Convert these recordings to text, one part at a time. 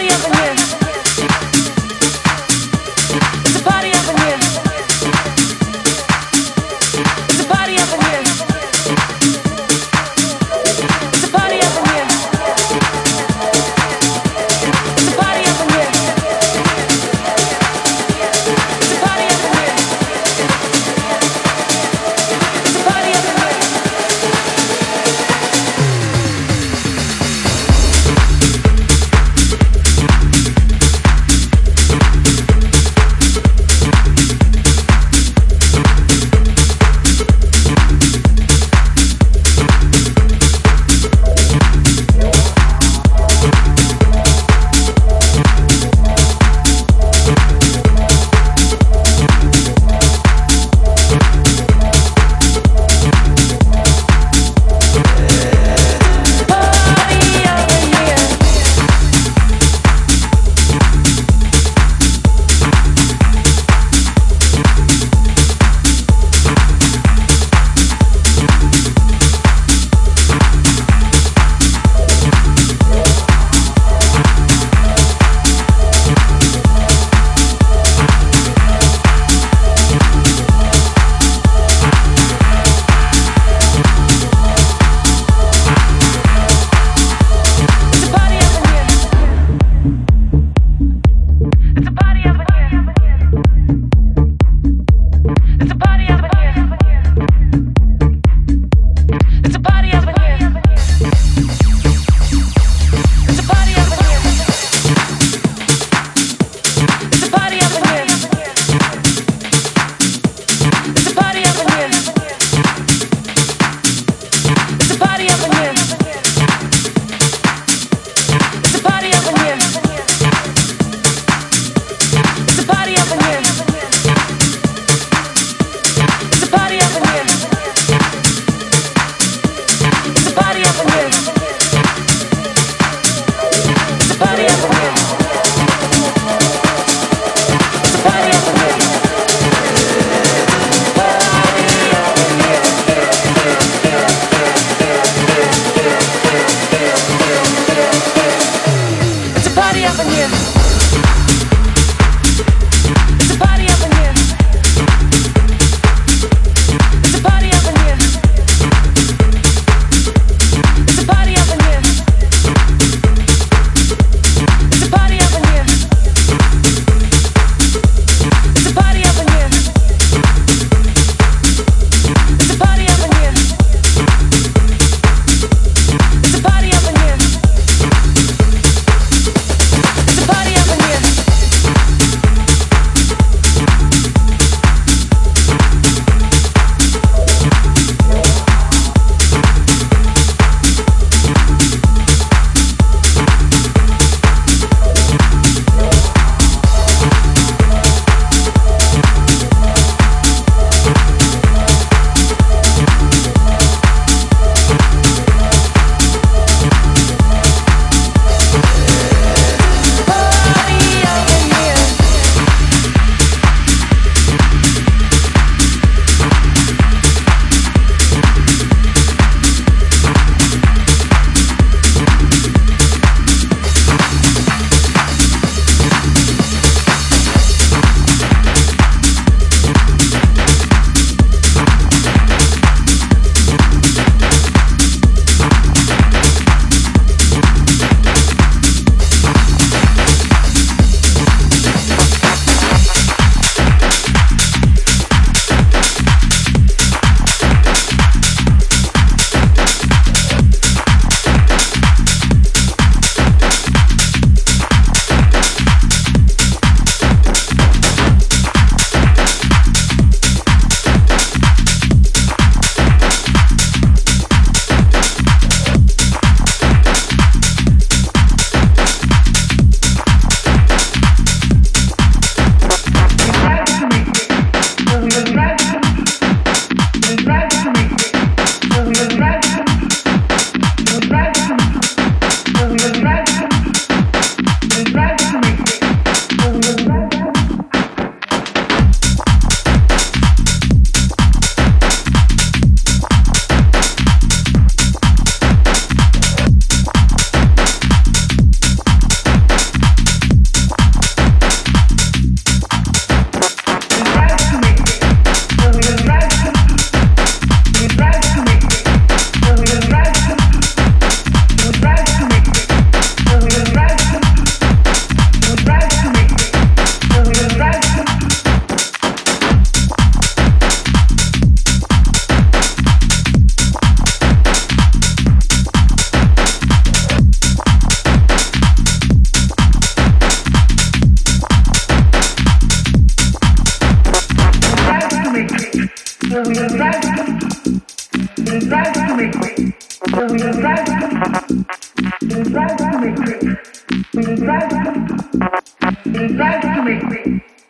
party up in here.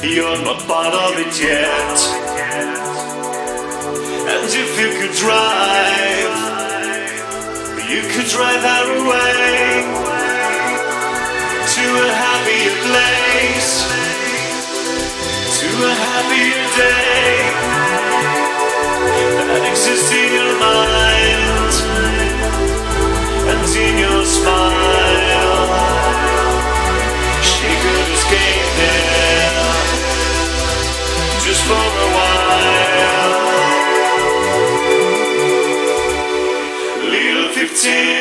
You're not part of it yet. And if you could drive, you could drive that away to a happier place, to a happier day that exists in your mind and in your smile. see.